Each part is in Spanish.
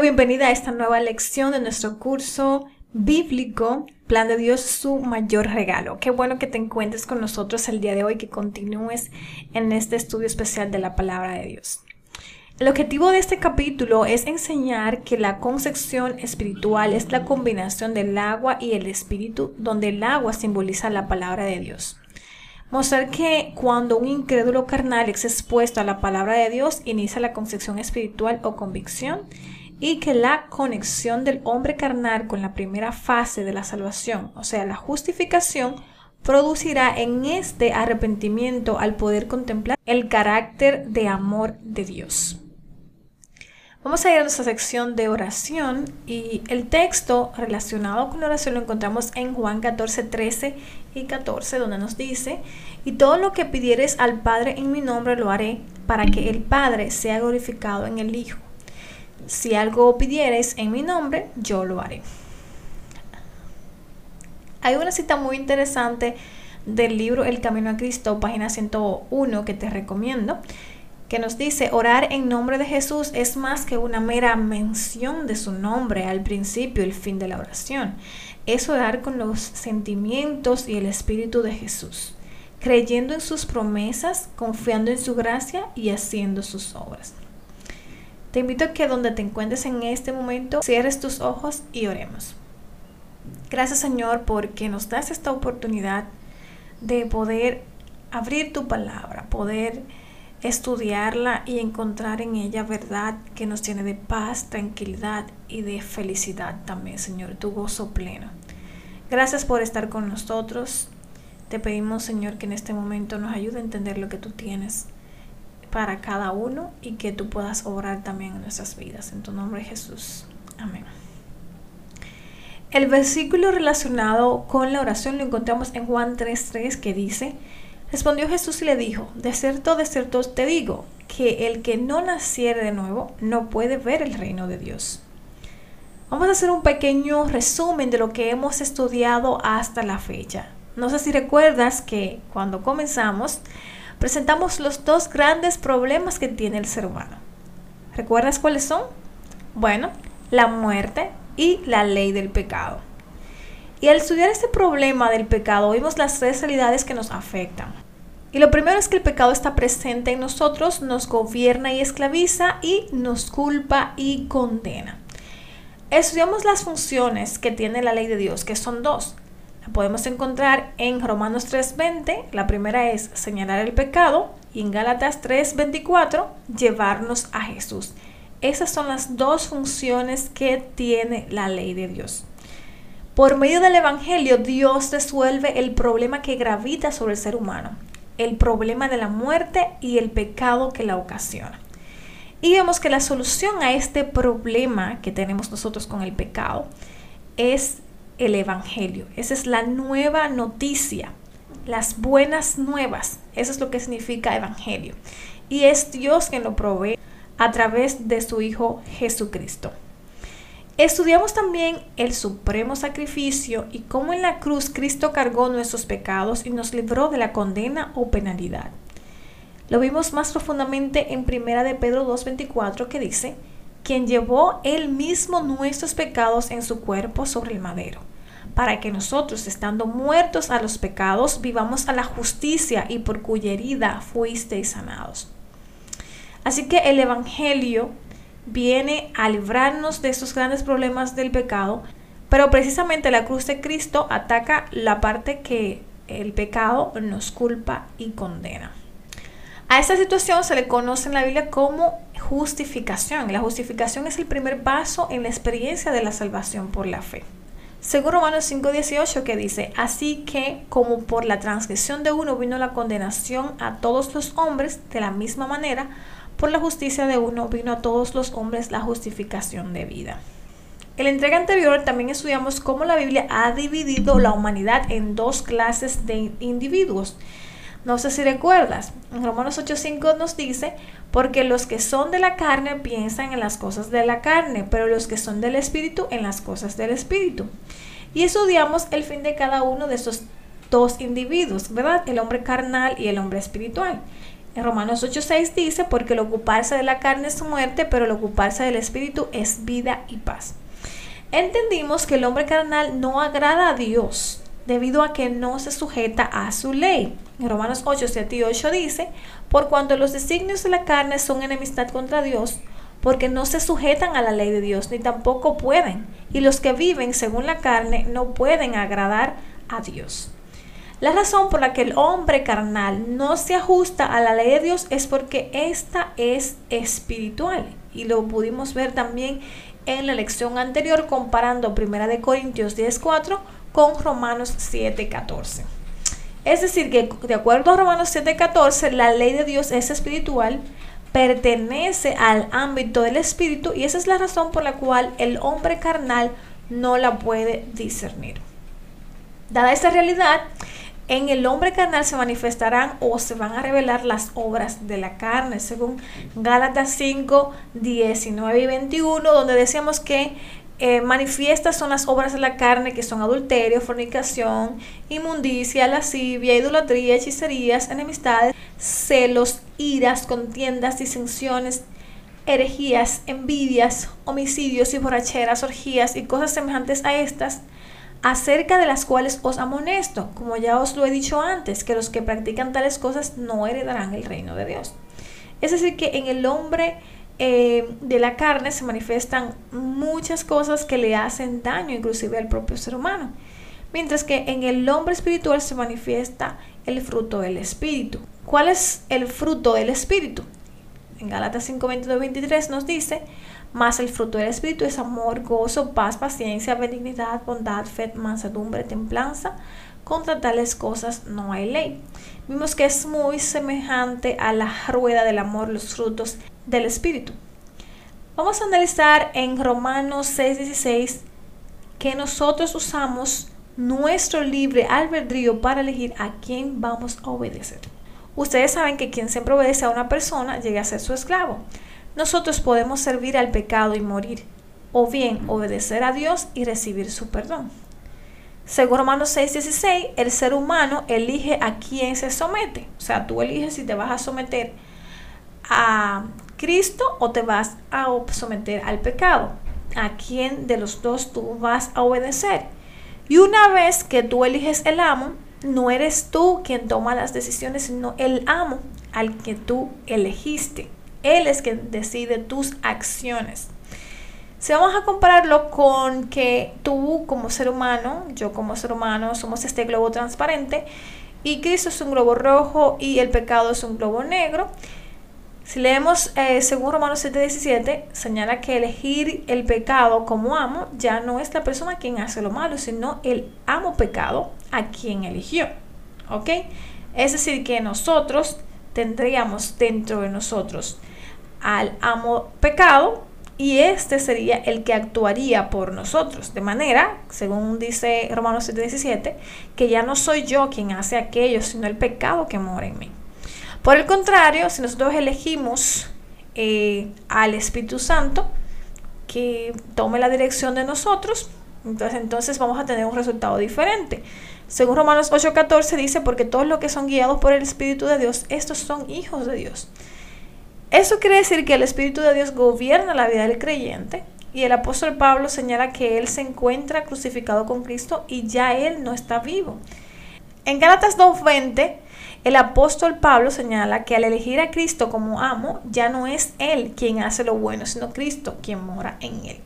bienvenida a esta nueva lección de nuestro curso bíblico, Plan de Dios, su mayor regalo. Qué bueno que te encuentres con nosotros el día de hoy, que continúes en este estudio especial de la palabra de Dios. El objetivo de este capítulo es enseñar que la concepción espiritual es la combinación del agua y el espíritu, donde el agua simboliza la palabra de Dios. Mostrar que cuando un incrédulo carnal es expuesto a la palabra de Dios, inicia la concepción espiritual o convicción y que la conexión del hombre carnal con la primera fase de la salvación, o sea, la justificación, producirá en este arrepentimiento al poder contemplar el carácter de amor de Dios. Vamos a ir a nuestra sección de oración y el texto relacionado con la oración lo encontramos en Juan 14, 13 y 14, donde nos dice, y todo lo que pidieres al Padre en mi nombre lo haré, para que el Padre sea glorificado en el Hijo. Si algo pidieres en mi nombre, yo lo haré. Hay una cita muy interesante del libro El Camino a Cristo, página 101, que te recomiendo, que nos dice, orar en nombre de Jesús es más que una mera mención de su nombre al principio y el fin de la oración. Es orar con los sentimientos y el espíritu de Jesús, creyendo en sus promesas, confiando en su gracia y haciendo sus obras. Te invito a que donde te encuentres en este momento, cierres tus ojos y oremos. Gracias Señor porque nos das esta oportunidad de poder abrir tu palabra, poder estudiarla y encontrar en ella verdad que nos tiene de paz, tranquilidad y de felicidad también, Señor, tu gozo pleno. Gracias por estar con nosotros. Te pedimos, Señor, que en este momento nos ayude a entender lo que tú tienes para cada uno y que tú puedas obrar también en nuestras vidas. En tu nombre Jesús. Amén. El versículo relacionado con la oración lo encontramos en Juan 3.3 que dice, respondió Jesús y le dijo, de cierto, de cierto te digo, que el que no naciere de nuevo no puede ver el reino de Dios. Vamos a hacer un pequeño resumen de lo que hemos estudiado hasta la fecha. No sé si recuerdas que cuando comenzamos presentamos los dos grandes problemas que tiene el ser humano. ¿Recuerdas cuáles son? Bueno, la muerte y la ley del pecado. Y al estudiar este problema del pecado, vimos las tres realidades que nos afectan. Y lo primero es que el pecado está presente en nosotros, nos gobierna y esclaviza y nos culpa y condena. Estudiamos las funciones que tiene la ley de Dios, que son dos podemos encontrar en Romanos 3:20. La primera es señalar el pecado y en Gálatas 3:24 llevarnos a Jesús. Esas son las dos funciones que tiene la ley de Dios. Por medio del Evangelio, Dios resuelve el problema que gravita sobre el ser humano, el problema de la muerte y el pecado que la ocasiona. Y vemos que la solución a este problema que tenemos nosotros con el pecado es el Evangelio. Esa es la nueva noticia, las buenas nuevas. Eso es lo que significa Evangelio. Y es Dios quien lo provee a través de su Hijo Jesucristo. Estudiamos también el supremo sacrificio y cómo en la cruz Cristo cargó nuestros pecados y nos libró de la condena o penalidad. Lo vimos más profundamente en 1 de Pedro 2.24 que dice, quien llevó él mismo nuestros pecados en su cuerpo sobre el madero, para que nosotros, estando muertos a los pecados, vivamos a la justicia y por cuya herida fuisteis sanados. Así que el Evangelio viene a librarnos de estos grandes problemas del pecado, pero precisamente la cruz de Cristo ataca la parte que el pecado nos culpa y condena. A esta situación se le conoce en la Biblia como justificación. La justificación es el primer paso en la experiencia de la salvación por la fe. Según Romanos 5:18 que dice, así que como por la transgresión de uno vino la condenación a todos los hombres, de la misma manera, por la justicia de uno vino a todos los hombres la justificación de vida. En la entrega anterior también estudiamos cómo la Biblia ha dividido la humanidad en dos clases de individuos no sé si recuerdas, en Romanos 8:5 nos dice, porque los que son de la carne piensan en las cosas de la carne, pero los que son del Espíritu en las cosas del Espíritu. Y estudiamos el fin de cada uno de estos dos individuos, ¿verdad? El hombre carnal y el hombre espiritual. En Romanos 8:6 dice, porque el ocuparse de la carne es muerte, pero el ocuparse del espíritu es vida y paz. Entendimos que el hombre carnal no agrada a Dios debido a que no se sujeta a su ley. Romanos 8, 7 y 8 dice, por cuanto los designios de la carne son enemistad contra Dios, porque no se sujetan a la ley de Dios, ni tampoco pueden. Y los que viven según la carne no pueden agradar a Dios. La razón por la que el hombre carnal no se ajusta a la ley de Dios es porque ésta es espiritual. Y lo pudimos ver también en la lección anterior comparando 1 de Corintios 10.4 con Romanos 7.14. Es decir, que de acuerdo a Romanos 7.14, la ley de Dios es espiritual, pertenece al ámbito del espíritu y esa es la razón por la cual el hombre carnal no la puede discernir. Dada esta realidad, en el hombre carnal se manifestarán o se van a revelar las obras de la carne, según Gálatas 5, 19 y 21, donde decíamos que eh, manifiestas son las obras de la carne que son adulterio, fornicación, inmundicia, lascivia, idolatría, hechicerías, enemistades, celos, iras, contiendas, disensiones, herejías, envidias, homicidios y borracheras, orgías y cosas semejantes a estas acerca de las cuales os amonesto, como ya os lo he dicho antes, que los que practican tales cosas no heredarán el reino de Dios. Es decir, que en el hombre eh, de la carne se manifiestan muchas cosas que le hacen daño, inclusive al propio ser humano. Mientras que en el hombre espiritual se manifiesta el fruto del espíritu. ¿Cuál es el fruto del espíritu? En Gálatas 5, 23 nos dice, más el fruto del Espíritu es amor, gozo, paz, paciencia, benignidad, bondad, fe, mansedumbre, templanza. Contra tales cosas no hay ley. Vimos que es muy semejante a la rueda del amor, los frutos del Espíritu. Vamos a analizar en Romanos 6:16 que nosotros usamos nuestro libre albedrío para elegir a quién vamos a obedecer. Ustedes saben que quien siempre obedece a una persona llega a ser su esclavo nosotros podemos servir al pecado y morir, o bien obedecer a Dios y recibir su perdón. Según Romanos 6:16, el ser humano elige a quién se somete. O sea, tú eliges si te vas a someter a Cristo o te vas a someter al pecado. A quién de los dos tú vas a obedecer. Y una vez que tú eliges el amo, no eres tú quien toma las decisiones, sino el amo al que tú elegiste. Él es quien decide tus acciones. Si vamos a compararlo con que tú como ser humano, yo como ser humano, somos este globo transparente y Cristo es un globo rojo y el pecado es un globo negro. Si leemos eh, según Romanos 7:17, señala que elegir el pecado como amo ya no es la persona quien hace lo malo, sino el amo pecado a quien eligió. ¿Ok? Es decir, que nosotros tendríamos dentro de nosotros al amo pecado y este sería el que actuaría por nosotros. De manera, según dice Romanos 7:17, que ya no soy yo quien hace aquello, sino el pecado que mora en mí. Por el contrario, si nosotros elegimos eh, al Espíritu Santo que tome la dirección de nosotros, entonces, entonces vamos a tener un resultado diferente. Según Romanos 8:14 dice, porque todos los que son guiados por el Espíritu de Dios, estos son hijos de Dios. Eso quiere decir que el Espíritu de Dios gobierna la vida del creyente y el apóstol Pablo señala que él se encuentra crucificado con Cristo y ya él no está vivo. En Gálatas 2.20, el apóstol Pablo señala que al elegir a Cristo como amo, ya no es él quien hace lo bueno, sino Cristo quien mora en él.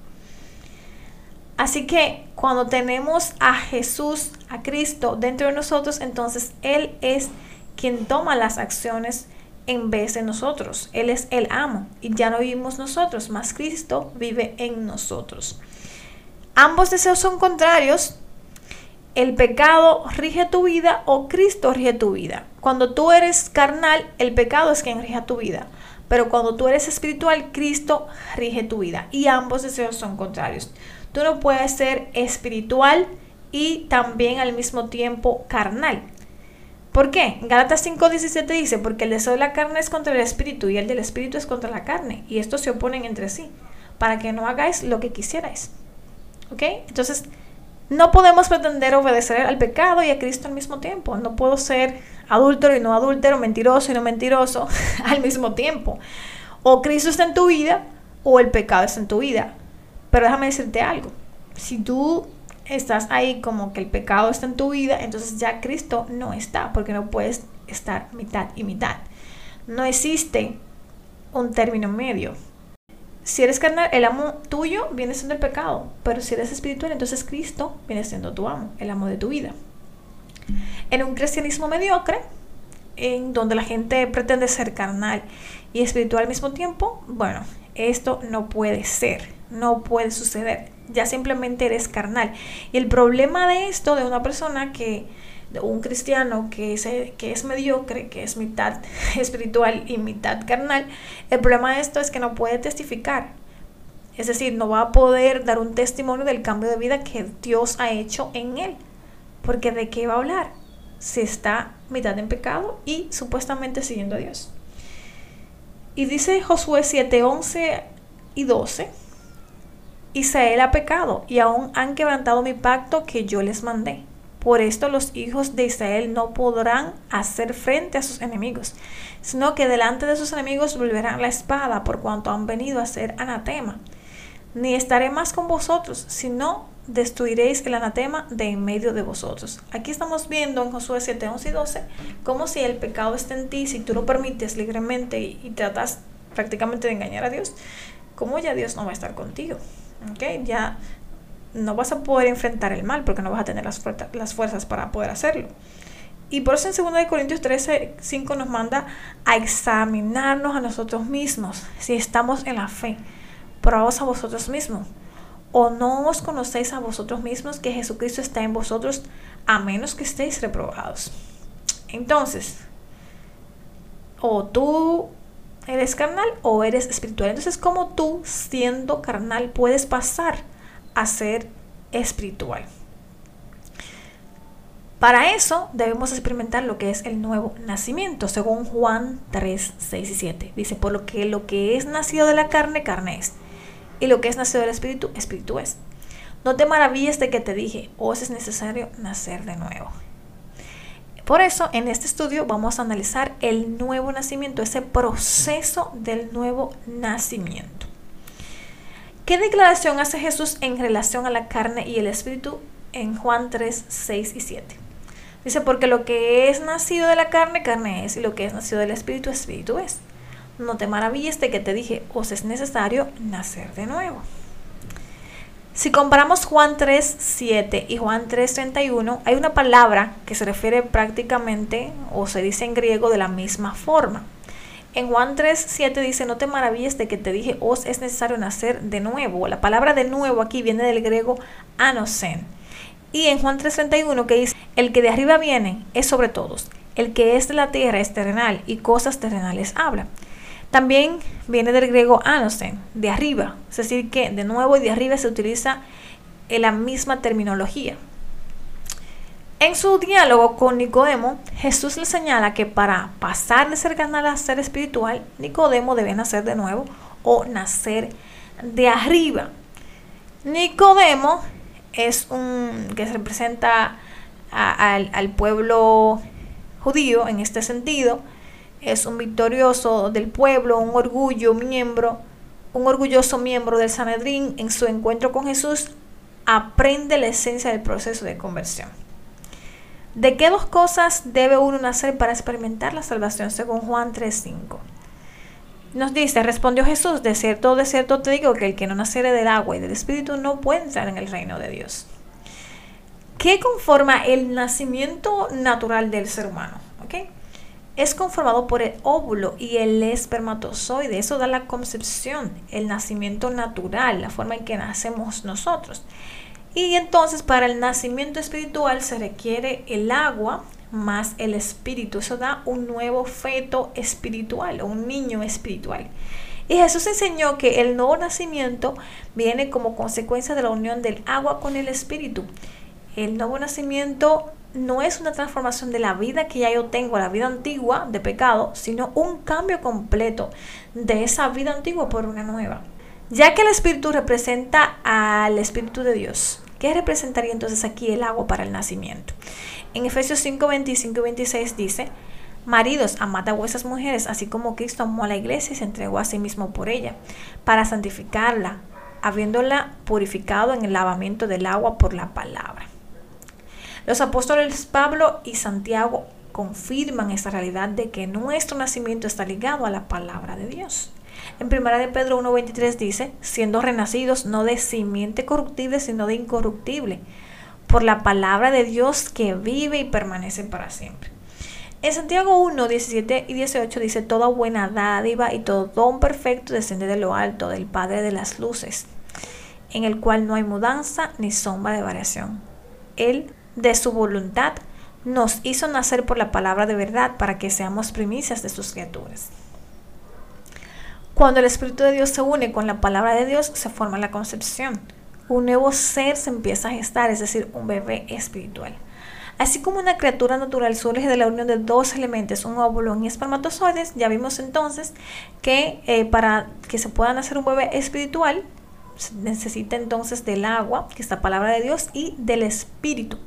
Así que cuando tenemos a Jesús, a Cristo dentro de nosotros, entonces Él es quien toma las acciones en vez de nosotros. Él es el amo y ya no vivimos nosotros, más Cristo vive en nosotros. Ambos deseos son contrarios. El pecado rige tu vida o Cristo rige tu vida. Cuando tú eres carnal, el pecado es quien rige tu vida. Pero cuando tú eres espiritual, Cristo rige tu vida. Y ambos deseos son contrarios. Tú no puedes ser espiritual y también al mismo tiempo carnal. ¿Por qué? Gálatas 5:17 dice, porque el deseo de la carne es contra el espíritu y el del espíritu es contra la carne, y estos se oponen entre sí, para que no hagáis lo que quisierais. ¿Ok? Entonces, no podemos pretender obedecer al pecado y a Cristo al mismo tiempo. No puedo ser adúltero y no adúltero, mentiroso y no mentiroso al mismo tiempo. O Cristo está en tu vida o el pecado está en tu vida. Pero déjame decirte algo. Si tú estás ahí como que el pecado está en tu vida, entonces ya Cristo no está, porque no puedes estar mitad y mitad. No existe un término medio. Si eres carnal, el amo tuyo viene siendo el pecado, pero si eres espiritual, entonces Cristo viene siendo tu amo, el amo de tu vida. En un cristianismo mediocre, en donde la gente pretende ser carnal y espiritual al mismo tiempo, bueno, esto no puede ser, no puede suceder. Ya simplemente eres carnal. Y el problema de esto, de una persona que, de un cristiano que es, que es mediocre, que es mitad espiritual y mitad carnal, el problema de esto es que no puede testificar. Es decir, no va a poder dar un testimonio del cambio de vida que Dios ha hecho en él. Porque de qué va a hablar? Si está mitad en pecado y supuestamente siguiendo a Dios. Y dice Josué 7, 11 y 12, Israel ha pecado y aún han quebrantado mi pacto que yo les mandé. Por esto los hijos de Israel no podrán hacer frente a sus enemigos, sino que delante de sus enemigos volverán la espada por cuanto han venido a ser anatema. Ni estaré más con vosotros, sino destruiréis el anatema de en medio de vosotros. Aquí estamos viendo en Josué 7, 11 y 12 como si el pecado está en ti, si tú lo permites libremente y, tratas prácticamente de engañar a Dios, como ya Dios no va a estar contigo. ¿Okay? Ya no vas a poder enfrentar el mal porque no vas a tener las, fuerzas para poder hacerlo. Y por eso en 2 Corintios 13, 5 nos manda a examinarnos a nosotros mismos si estamos en la fe. Probaos a vosotros mismos ¿O no os conocéis a vosotros mismos que Jesucristo está en vosotros a menos que estéis reprobados? Entonces, o tú eres carnal o eres espiritual. Entonces, ¿cómo tú, siendo carnal, puedes pasar a ser espiritual? Para eso debemos experimentar lo que es el nuevo nacimiento, según Juan 3, 6 y 7. Dice, por lo que lo que es nacido de la carne, carne es y lo que es nacido del Espíritu, Espíritu es. No te maravilles de que te dije, os es necesario nacer de nuevo. Por eso, en este estudio vamos a analizar el nuevo nacimiento, ese proceso del nuevo nacimiento. ¿Qué declaración hace Jesús en relación a la carne y el espíritu en Juan 3, 6 y 7? Dice, porque lo que es nacido de la carne, carne es, y lo que es nacido del espíritu, espíritu es no te maravilles de que te dije, os es necesario nacer de nuevo. Si comparamos Juan 3, 7 y Juan 3, 31, hay una palabra que se refiere prácticamente o se dice en griego de la misma forma. En Juan 3, 7 dice, no te maravilles de que te dije, os es necesario nacer de nuevo. La palabra de nuevo aquí viene del griego anosen. Y en Juan 3, 31 que dice, el que de arriba viene es sobre todos. El que es de la tierra es terrenal y cosas terrenales habla. También viene del griego anosen, de arriba, es decir, que de nuevo y de arriba se utiliza la misma terminología. En su diálogo con Nicodemo, Jesús le señala que para pasar de ser carnal a ser espiritual, Nicodemo debe nacer de nuevo o nacer de arriba. Nicodemo es un que representa al pueblo judío en este sentido, es un victorioso del pueblo, un orgullo miembro, un orgulloso miembro del Sanedrín en su encuentro con Jesús, aprende la esencia del proceso de conversión. ¿De qué dos cosas debe uno nacer para experimentar la salvación según Juan 3:5? Nos dice, respondió Jesús, de cierto, de cierto te digo que el que no naciere del agua y del Espíritu no puede entrar en el reino de Dios. ¿Qué conforma el nacimiento natural del ser humano? ¿Okay? Es conformado por el óvulo y el espermatozoide. Eso da la concepción, el nacimiento natural, la forma en que nacemos nosotros. Y entonces para el nacimiento espiritual se requiere el agua más el espíritu. Eso da un nuevo feto espiritual, un niño espiritual. Y Jesús enseñó que el nuevo nacimiento viene como consecuencia de la unión del agua con el espíritu. El nuevo nacimiento no es una transformación de la vida que ya yo tengo, la vida antigua de pecado, sino un cambio completo de esa vida antigua por una nueva. Ya que el Espíritu representa al Espíritu de Dios, ¿Qué representaría entonces aquí el agua para el nacimiento? En Efesios 5, 25 y 26 dice, Maridos, amad a vuestras mujeres, así como Cristo amó a la iglesia y se entregó a sí mismo por ella, para santificarla, habiéndola purificado en el lavamiento del agua por la palabra. Los apóstoles Pablo y Santiago confirman esta realidad de que nuestro nacimiento está ligado a la palabra de Dios. En 1 de Pedro 1.23 dice, siendo renacidos no de simiente corruptible, sino de incorruptible, por la palabra de Dios que vive y permanece para siempre. En Santiago 1, 17 y 18 dice, toda buena dádiva y todo don perfecto desciende de lo alto, del Padre de las luces, en el cual no hay mudanza ni sombra de variación. Él, de su voluntad, nos hizo nacer por la palabra de verdad para que seamos primicias de sus criaturas. Cuando el Espíritu de Dios se une con la palabra de Dios, se forma la concepción. Un nuevo ser se empieza a gestar, es decir, un bebé espiritual. Así como una criatura natural surge de la unión de dos elementos, un óvulo y espermatozoides, ya vimos entonces que eh, para que se pueda nacer un bebé espiritual, necesita entonces del agua, que es la palabra de Dios, y del espíritu.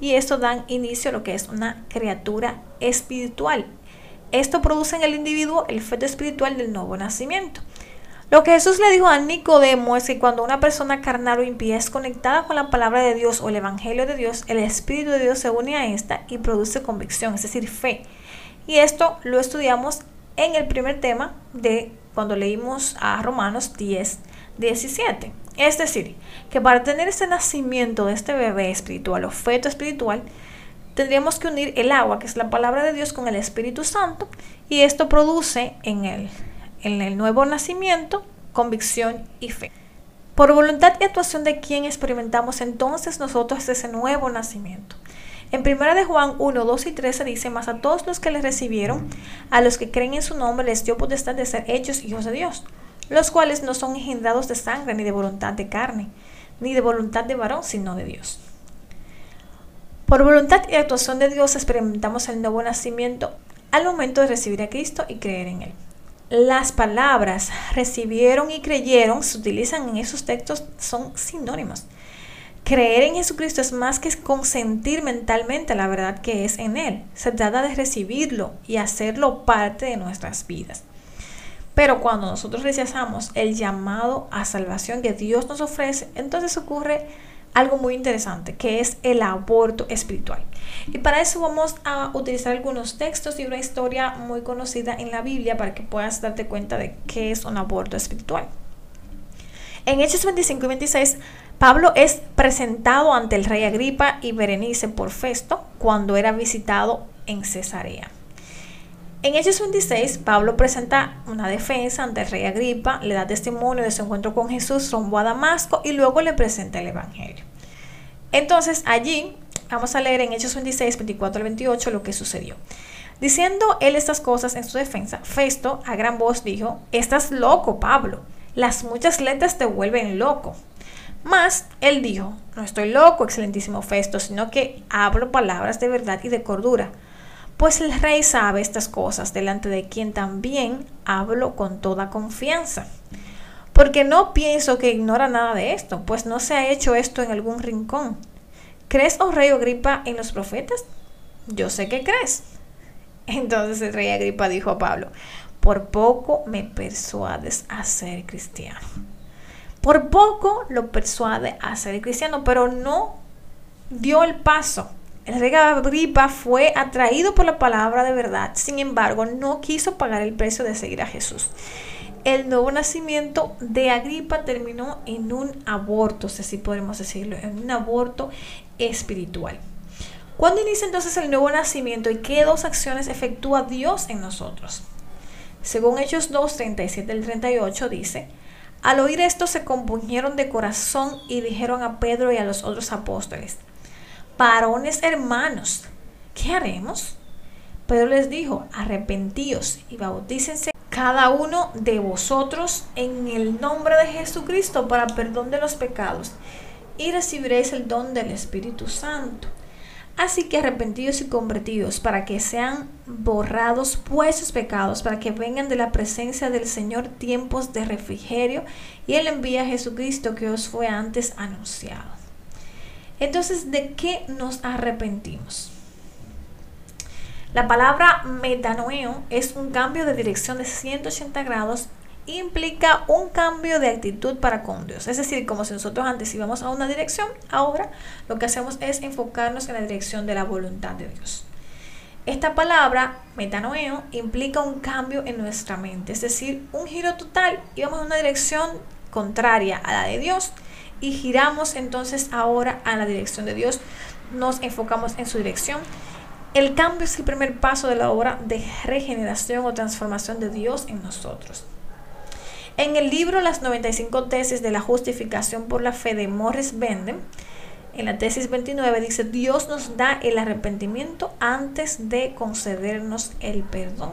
Y esto dan inicio a lo que es una criatura espiritual. Esto produce en el individuo el feto espiritual del nuevo nacimiento. Lo que Jesús le dijo a Nicodemo es que cuando una persona carnal o impía es conectada con la palabra de Dios o el Evangelio de Dios, el Espíritu de Dios se une a esta y produce convicción, es decir, fe. Y esto lo estudiamos en el primer tema de cuando leímos a Romanos 10, 17. Es decir, que para tener ese nacimiento de este bebé espiritual o feto espiritual, tendríamos que unir el agua, que es la palabra de Dios, con el Espíritu Santo, y esto produce en él en el nuevo nacimiento, convicción y fe. Por voluntad y actuación de quien experimentamos entonces nosotros ese nuevo nacimiento. En 1 de Juan 1, 2 y 13 dice, más a todos los que le recibieron, a los que creen en su nombre, les dio potestad de ser hechos hijos de Dios, los cuales no son engendrados de sangre, ni de voluntad de carne, ni de voluntad de varón, sino de Dios. Por voluntad y actuación de Dios experimentamos el nuevo nacimiento al momento de recibir a Cristo y creer en Él las palabras recibieron y creyeron se utilizan en esos textos son sinónimos. Creer en Jesucristo es más que consentir mentalmente la verdad que es en Él. Se trata de recibirlo y hacerlo parte de nuestras vidas. Pero cuando nosotros rechazamos el llamado a salvación que Dios nos ofrece, entonces ocurre algo muy interesante, que es el aborto espiritual. Y para eso vamos a utilizar algunos textos y una historia muy conocida en la Biblia para que puedas darte cuenta de qué es un aborto espiritual. En Hechos 25 y 26, Pablo es presentado ante el rey Agripa y Berenice por Festo cuando era visitado en Cesarea. En Hechos 26, Pablo presenta una defensa ante el rey Agripa, le da testimonio de su encuentro con Jesús rumbo a Damasco y luego le presenta el Evangelio. Entonces allí vamos a leer en Hechos 26, 24 al 28 lo que sucedió. Diciendo él estas cosas en su defensa, Festo a gran voz dijo, Estás loco, Pablo, las muchas letras te vuelven loco. Mas él dijo, No estoy loco, excelentísimo Festo, sino que hablo palabras de verdad y de cordura pues el rey sabe estas cosas, delante de quien también hablo con toda confianza. Porque no pienso que ignora nada de esto, pues no se ha hecho esto en algún rincón. ¿Crees, oh rey Agripa, en los profetas? Yo sé que crees. Entonces el rey Agripa dijo a Pablo, por poco me persuades a ser cristiano. Por poco lo persuade a ser cristiano, pero no dio el paso rey Agripa fue atraído por la palabra de verdad, sin embargo, no quiso pagar el precio de seguir a Jesús. El nuevo nacimiento de Agripa terminó en un aborto, si así podemos decirlo, en un aborto espiritual. ¿Cuándo inicia entonces el nuevo nacimiento y qué dos acciones efectúa Dios en nosotros? Según Hechos 2, 37 al 38 dice, al oír esto se compuñeron de corazón y dijeron a Pedro y a los otros apóstoles, varones hermanos, ¿qué haremos? Pedro les dijo, arrepentíos y bautícense cada uno de vosotros en el nombre de Jesucristo para perdón de los pecados y recibiréis el don del Espíritu Santo. Así que arrepentidos y convertidos para que sean borrados vuestros pecados, para que vengan de la presencia del Señor tiempos de refrigerio y Él envía a Jesucristo que os fue antes anunciado. Entonces, ¿de qué nos arrepentimos? La palabra metanoeo es un cambio de dirección de 180 grados implica un cambio de actitud para con Dios. Es decir, como si nosotros antes íbamos a una dirección, ahora lo que hacemos es enfocarnos en la dirección de la voluntad de Dios. Esta palabra, metanoeo, implica un cambio en nuestra mente, es decir, un giro total. Íbamos en una dirección contraria a la de Dios y giramos entonces ahora a la dirección de Dios. Nos enfocamos en su dirección. El cambio es el primer paso de la obra de regeneración o transformación de Dios en nosotros. En el libro Las 95 tesis de la justificación por la fe de Morris Benden, en la tesis 29 dice, Dios nos da el arrepentimiento antes de concedernos el perdón.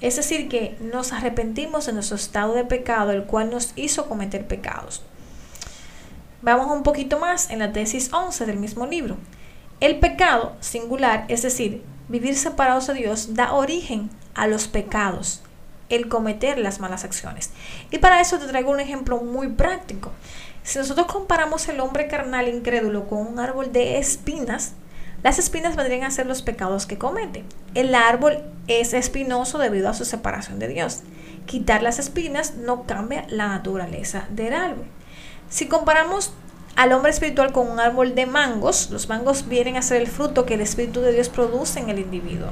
Es decir, que nos arrepentimos de nuestro estado de pecado, el cual nos hizo cometer pecados. Vamos un poquito más en la tesis 11 del mismo libro. El pecado singular, es decir, vivir separados de Dios, da origen a los pecados el cometer las malas acciones. Y para eso te traigo un ejemplo muy práctico. Si nosotros comparamos el hombre carnal incrédulo con un árbol de espinas, las espinas vendrían a ser los pecados que comete. El árbol es espinoso debido a su separación de Dios. Quitar las espinas no cambia la naturaleza del árbol. Si comparamos al hombre espiritual con un árbol de mangos, los mangos vienen a ser el fruto que el Espíritu de Dios produce en el individuo.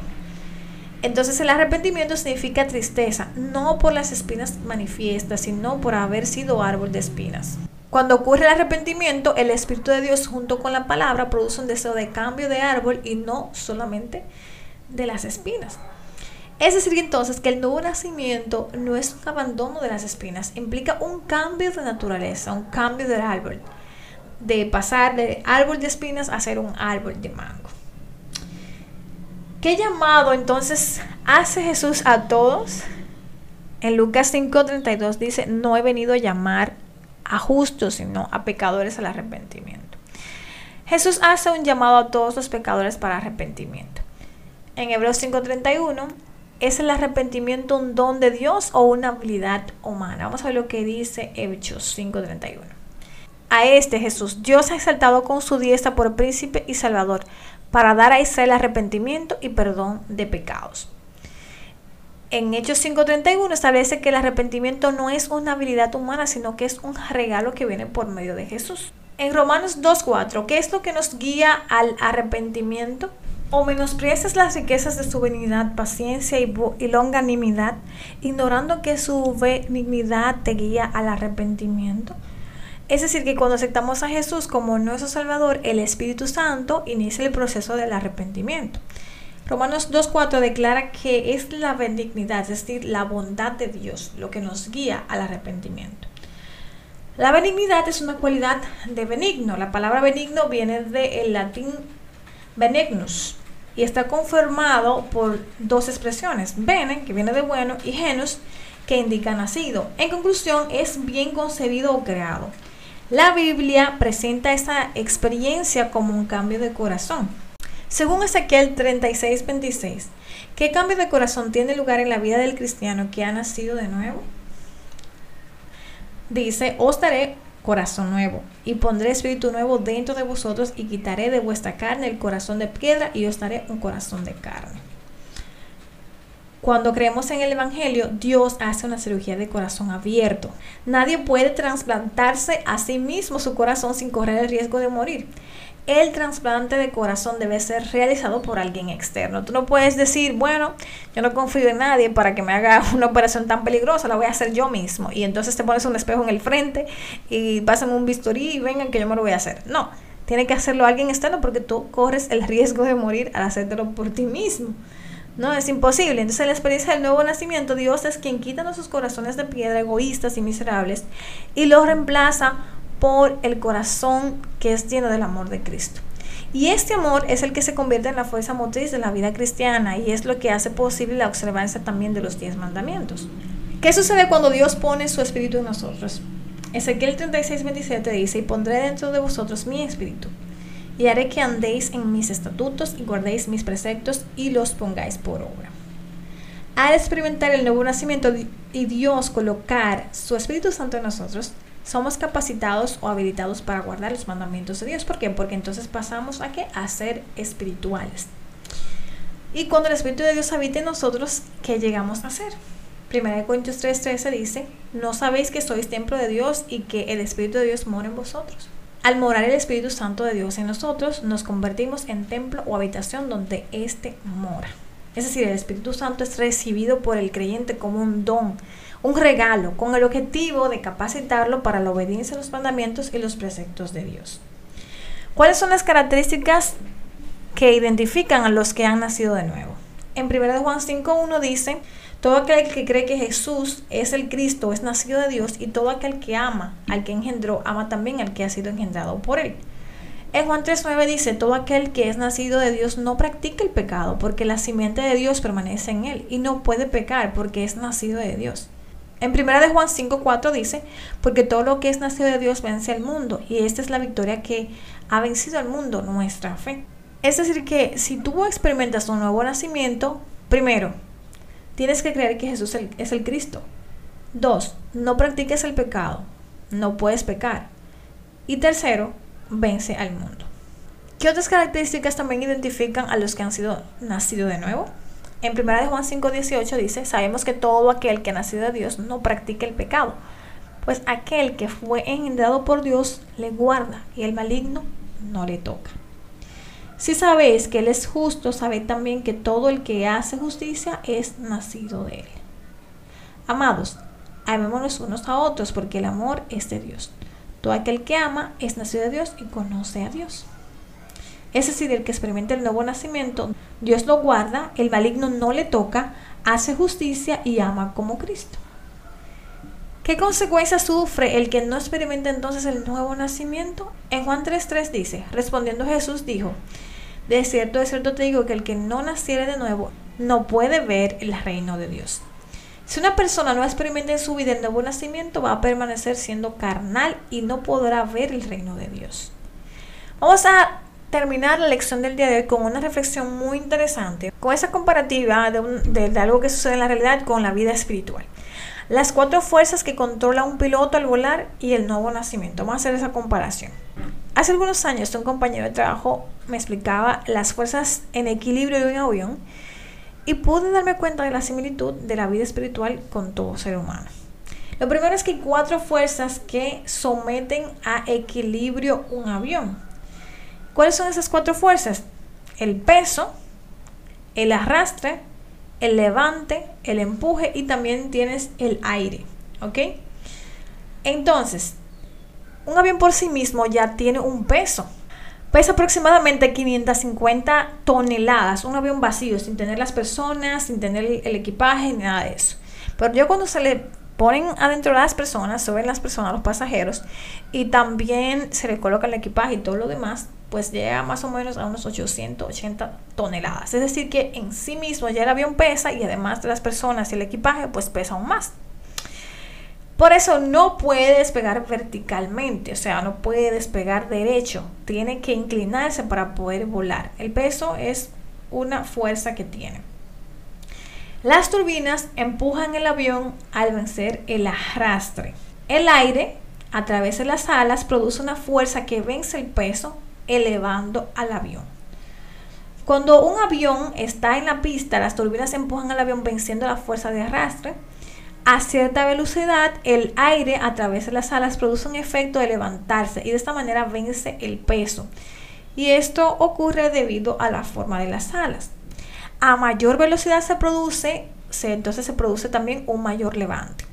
Entonces el arrepentimiento significa tristeza, no por las espinas manifiestas, sino por haber sido árbol de espinas. Cuando ocurre el arrepentimiento, el Espíritu de Dios junto con la palabra produce un deseo de cambio de árbol y no solamente de las espinas. Es decir, entonces que el nuevo nacimiento no es un abandono de las espinas, implica un cambio de naturaleza, un cambio del árbol, de pasar de árbol de espinas a ser un árbol de mango. ¿Qué llamado entonces hace Jesús a todos? En Lucas 5:32 dice, no he venido a llamar a justos, sino a pecadores al arrepentimiento. Jesús hace un llamado a todos los pecadores para arrepentimiento. En Hebreos 5:31, ¿es el arrepentimiento un don de Dios o una habilidad humana? Vamos a ver lo que dice Hechos 5:31. A este Jesús Dios ha exaltado con su diestra por príncipe y salvador para dar a Israel arrepentimiento y perdón de pecados. En Hechos 5:31 establece que el arrepentimiento no es una habilidad humana, sino que es un regalo que viene por medio de Jesús. En Romanos 2:4, ¿qué es lo que nos guía al arrepentimiento? O menosprecias las riquezas de su benignidad, paciencia y, longanimidad, ignorando que su benignidad te guía al arrepentimiento. Es decir, que cuando aceptamos a Jesús como nuestro Salvador, el Espíritu Santo inicia el proceso del arrepentimiento. Romanos 2.4 declara que es la benignidad, es decir, la bondad de Dios, lo que nos guía al arrepentimiento. La benignidad es una cualidad de benigno. La palabra benigno viene del latín benignus y está conformado por dos expresiones, bene, que viene de bueno, y genus, que indica nacido. En conclusión, es bien concebido o creado. La Biblia presenta esa experiencia como un cambio de corazón. Según Ezequiel 36:26, ¿qué cambio de corazón tiene lugar en la vida del cristiano que ha nacido de nuevo? Dice, os daré corazón nuevo y pondré espíritu nuevo dentro de vosotros y quitaré de vuestra carne el corazón de piedra y os daré un corazón de carne. Cuando creemos en el Evangelio, Dios hace una cirugía de corazón abierto. Nadie puede trasplantarse a sí mismo su corazón sin correr el riesgo de morir. El trasplante de corazón debe ser realizado por alguien externo. Tú no puedes decir, bueno, yo no confío en nadie para que me haga una operación tan peligrosa, la voy a hacer yo mismo. Y entonces te pones un espejo en el frente y pásame un bisturí y vengan que yo me lo voy a hacer. No, tiene que hacerlo alguien externo porque tú corres el riesgo de morir al hacértelo por ti mismo. No, es imposible. Entonces, en la experiencia del nuevo nacimiento, Dios es quien quita nuestros corazones de piedra, egoístas y miserables, y los reemplaza por el corazón que es lleno del amor de Cristo. Y este amor es el que se convierte en la fuerza motriz de la vida cristiana y es lo que hace posible la observancia también de los diez mandamientos. ¿Qué sucede cuando Dios pone su espíritu en nosotros? Ezequiel 36, 27 dice, y pondré dentro de vosotros mi espíritu y haré que andéis en mis estatutos y guardéis mis preceptos y los pongáis por obra. Al experimentar el nuevo nacimiento y Dios colocar su Espíritu Santo en nosotros, somos capacitados o habilitados para guardar los mandamientos de Dios. ¿Por qué? Porque entonces pasamos a qué? A ser espirituales. Y cuando el Espíritu de Dios habita en nosotros, ¿qué llegamos a hacer? 1 Corintios 3:13 dice, no sabéis que sois templo de Dios y que el Espíritu de Dios mora en vosotros. Al morar el Espíritu Santo de Dios en nosotros, nos convertimos en templo o habitación donde éste mora. Es decir, el Espíritu Santo es recibido por el creyente como un don, un regalo, con el objetivo de capacitarlo para la obediencia a los mandamientos y los preceptos de Dios. ¿Cuáles son las características que identifican a los que han nacido de nuevo? En 1 Juan 5.1 dice, todo aquel que cree que Jesús es el Cristo, es nacido de Dios, y todo aquel que ama al que engendró, ama también al que ha sido engendrado por él. En Juan 3.9 dice, todo aquel que es nacido de Dios no practica el pecado, porque la simiente de Dios permanece en él, y no puede pecar porque es nacido de Dios. En 1 de Juan 5.4 dice, porque todo lo que es nacido de Dios vence al mundo, y esta es la victoria que ha vencido al mundo, nuestra fe. Es decir, que si tú experimentas un nuevo nacimiento, primero, tienes que creer que Jesús es el Cristo. Dos, no practiques el pecado, no puedes pecar. Y tercero, vence al mundo. ¿Qué otras características también identifican a los que han sido nacidos de nuevo? En 1 de Juan 5:18 dice, sabemos que todo aquel que ha nacido de Dios no practica el pecado, pues aquel que fue engendrado por Dios le guarda y el maligno no le toca. Si sabéis que Él es justo, sabed también que todo el que hace justicia es nacido de Él. Amados, amémonos unos a otros porque el amor es de Dios. Todo aquel que ama es nacido de Dios y conoce a Dios. Es decir, el que experimenta el nuevo nacimiento, Dios lo guarda, el maligno no le toca, hace justicia y ama como Cristo. ¿Qué consecuencias sufre el que no experimenta entonces el nuevo nacimiento? En Juan 3.3 dice, respondiendo Jesús dijo, de cierto, de cierto te digo que el que no naciere de nuevo no puede ver el reino de Dios. Si una persona no experimenta en su vida el nuevo nacimiento, va a permanecer siendo carnal y no podrá ver el reino de Dios. Vamos a terminar la lección del día de hoy con una reflexión muy interesante, con esa comparativa de, de algo que sucede en la realidad con la vida espiritual las cuatro fuerzas que controla un piloto al volar y el nuevo nacimiento. Vamos a hacer esa comparación. Hace algunos años un compañero de trabajo me explicaba las fuerzas en equilibrio de un avión y pude darme cuenta de la similitud de la vida espiritual con todo ser humano. Lo primero es que hay cuatro fuerzas que someten a equilibrio un avión. ¿Cuáles son esas cuatro fuerzas? El peso, el arrastre, el levante, el empuje y también tienes el aire. ¿Ok? Entonces, un avión por sí mismo ya tiene un peso. Pesa aproximadamente 550 toneladas, un avión vacío, sin tener las personas, sin tener el equipaje, nada de eso. Pero yo cuando se le ponen adentro las personas, suben las personas, los pasajeros, y también se le coloca el equipaje y todo lo demás, pues llega más o menos a unos 880 toneladas. Es decir, que en sí mismo ya el avión pesa y además de las personas y el equipaje, pues pesa aún más. Por eso no puede despegar verticalmente, o sea, no puede despegar derecho, tiene que inclinarse para poder volar. El peso es una fuerza que tiene. Las turbinas empujan el avión al vencer el arrastre. El aire, a través de las alas, produce una fuerza que vence el peso, elevando al avión. Cuando un avión está en la pista, las turbinas empujan al avión venciendo la fuerza de arrastre. A cierta velocidad, el aire a través de las alas produce un efecto de levantarse y de esta manera vence el peso. Y esto ocurre debido a la forma de las alas a mayor velocidad se produce, entonces se produce también un mayor levante.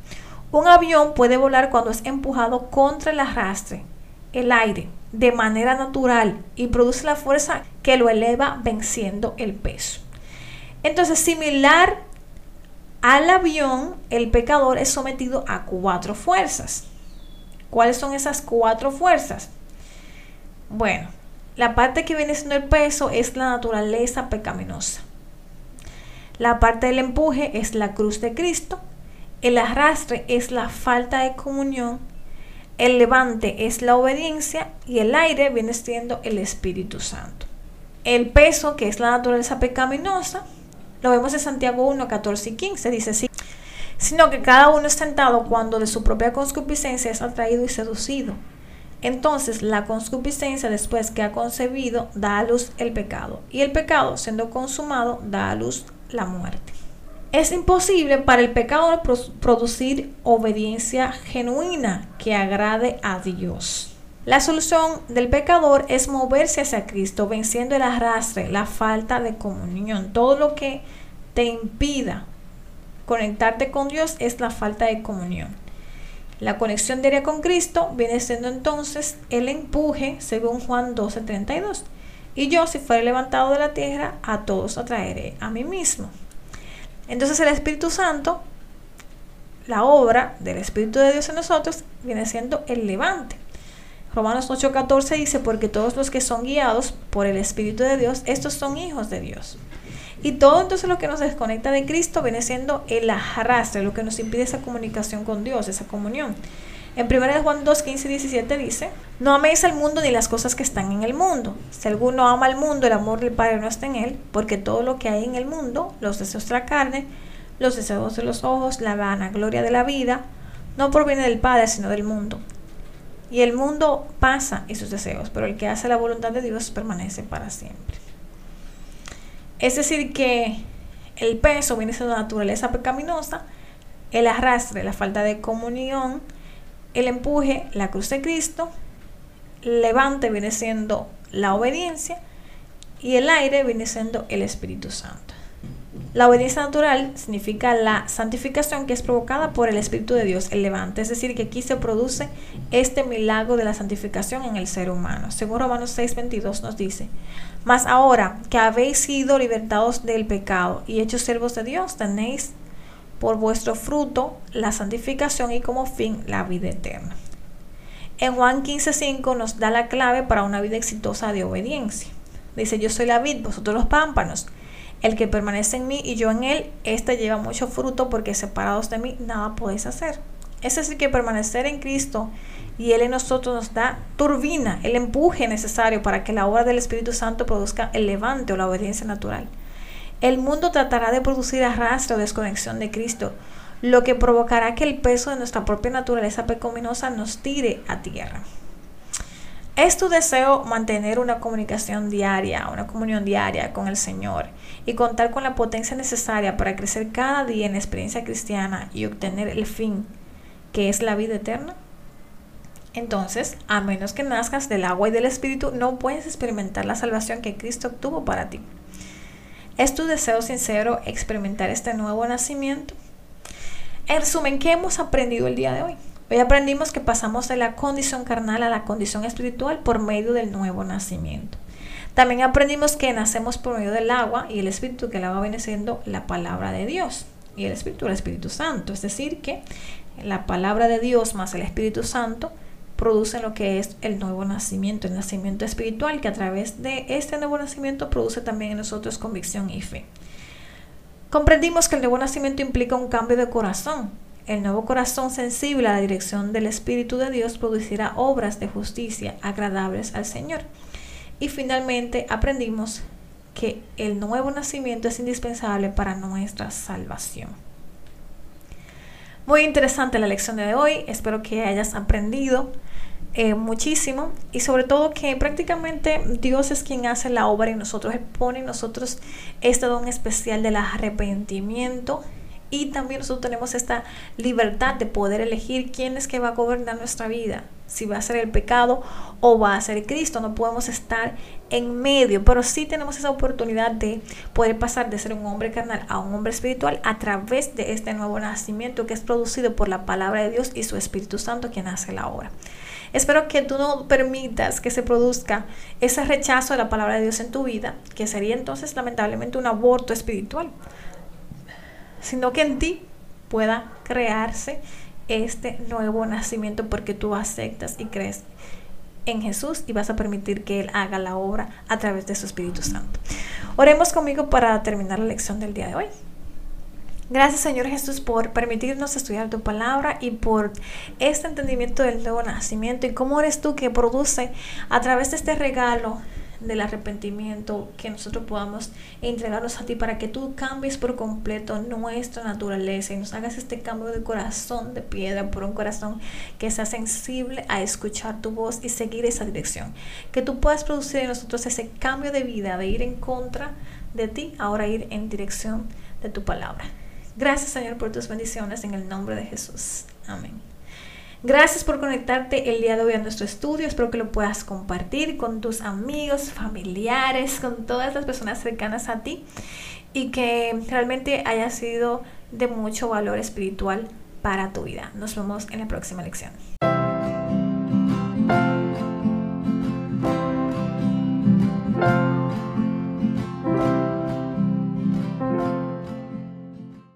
Un avión puede volar cuando es empujado contra el arrastre, el aire, de manera natural y produce la fuerza que lo eleva venciendo el peso. Entonces, similar al avión, el pecador es sometido a cuatro fuerzas. ¿Cuáles son esas cuatro fuerzas? Bueno, la parte que viene siendo el peso es la naturaleza pecaminosa. La parte del empuje es la cruz de Cristo. El arrastre es la falta de comunión. El levante es la obediencia y el aire viene siendo el Espíritu Santo. El peso, que es la naturaleza pecaminosa, lo vemos en Santiago 1, 14 y 15. Dice así. sino que cada uno es tentado cuando de su propia concupiscencia es atraído y seducido. Entonces la concupiscencia después que ha concebido da a luz el pecado, y el pecado siendo consumado da a luz la muerte. Es imposible para el pecado producir obediencia genuina que agrade a Dios. La solución del pecador es moverse hacia Cristo, venciendo el arrastre, la falta de comunión. Todo lo que te impida conectarte con Dios es la falta de comunión. La conexión diaria con Cristo viene siendo entonces el empuje, según Juan 12:32. Y yo, si fuere levantado de la tierra, a todos atraeré a mí mismo. Entonces el Espíritu Santo, la obra del Espíritu de Dios en nosotros, viene siendo el levante. Romanos 8:14 dice, porque todos los que son guiados por el Espíritu de Dios, estos son hijos de Dios. Y todo entonces lo que nos desconecta de Cristo viene siendo el arrastre, lo que nos impide esa comunicación con Dios, esa comunión. En 1 Juan 2, 15 y 17 dice, no améis al mundo ni las cosas que están en el mundo. Si alguno ama al mundo, el amor del Padre no está en él, porque todo lo que hay en el mundo, los deseos de la carne, los deseos de los ojos, la vanagloria de la vida, no proviene del Padre, sino del mundo. Y el mundo pasa y sus deseos, pero el que hace la voluntad de Dios permanece para siempre. Es decir, que el peso viene siendo naturaleza pecaminosa, el arrastre, la falta de comunión, el empuje, la cruz de Cristo, levante viene siendo la obediencia y el aire viene siendo el Espíritu Santo. La obediencia natural significa la santificación que es provocada por el Espíritu de Dios, el levante. Es decir, que aquí se produce este milagro de la santificación en el ser humano. Según Romanos 6:22 nos dice, mas ahora que habéis sido libertados del pecado y hechos siervos de Dios, tenéis por vuestro fruto la santificación y como fin la vida eterna. En Juan 15:5 nos da la clave para una vida exitosa de obediencia. Dice, yo soy la vid, vosotros los pámpanos. El que permanece en mí y yo en él, éste lleva mucho fruto porque separados de mí nada podéis hacer. Es decir, que permanecer en Cristo y Él en nosotros nos da turbina, el empuje necesario para que la obra del Espíritu Santo produzca el levante o la obediencia natural. El mundo tratará de producir arrastre o desconexión de Cristo, lo que provocará que el peso de nuestra propia naturaleza pecaminosa nos tire a tierra. Es tu deseo mantener una comunicación diaria, una comunión diaria con el Señor y contar con la potencia necesaria para crecer cada día en la experiencia cristiana y obtener el fin, que es la vida eterna. Entonces, a menos que nazcas del agua y del Espíritu, no puedes experimentar la salvación que Cristo obtuvo para ti. ¿Es tu deseo sincero experimentar este nuevo nacimiento? En resumen, ¿qué hemos aprendido el día de hoy? Hoy aprendimos que pasamos de la condición carnal a la condición espiritual por medio del nuevo nacimiento. También aprendimos que nacemos por medio del agua y el Espíritu, que el agua viene siendo la palabra de Dios y el Espíritu, el Espíritu Santo. Es decir, que la palabra de Dios más el Espíritu Santo producen lo que es el nuevo nacimiento, el nacimiento espiritual, que a través de este nuevo nacimiento produce también en nosotros convicción y fe. Comprendimos que el nuevo nacimiento implica un cambio de corazón. El nuevo corazón sensible a la dirección del Espíritu de Dios producirá obras de justicia agradables al Señor. Y finalmente aprendimos que el nuevo nacimiento es indispensable para nuestra salvación. Muy interesante la lección de hoy, espero que hayas aprendido eh, muchísimo y sobre todo que prácticamente Dios es quien hace la obra y nosotros pone en nosotros este don especial del arrepentimiento y también nosotros tenemos esta libertad de poder elegir quién es que va a gobernar nuestra vida, si va a ser el pecado o va a ser Cristo. No podemos estar en medio, pero sí tenemos esa oportunidad de poder pasar de ser un hombre carnal a un hombre espiritual a través de este nuevo nacimiento que es producido por la palabra de Dios y su Espíritu Santo quien hace la obra. Espero que tú no permitas que se produzca ese rechazo de la palabra de Dios en tu vida, que sería entonces lamentablemente un aborto espiritual, sino que en ti pueda crearse este nuevo nacimiento porque tú aceptas y crees en Jesús y vas a permitir que Él haga la obra a través de su Espíritu Santo. Oremos conmigo para terminar la lección del día de hoy. Gracias Señor Jesús por permitirnos estudiar tu palabra y por este entendimiento del nuevo nacimiento y cómo eres tú que produce a través de este regalo del arrepentimiento, que nosotros podamos entregarnos a ti para que tú cambies por completo nuestra naturaleza y nos hagas este cambio de corazón de piedra por un corazón que sea sensible a escuchar tu voz y seguir esa dirección. Que tú puedas producir en nosotros ese cambio de vida, de ir en contra de ti, ahora ir en dirección de tu palabra. Gracias Señor por tus bendiciones en el nombre de Jesús. Amén. Gracias por conectarte el día de hoy a nuestro estudio. Espero que lo puedas compartir con tus amigos, familiares, con todas las personas cercanas a ti y que realmente haya sido de mucho valor espiritual para tu vida. Nos vemos en la próxima lección.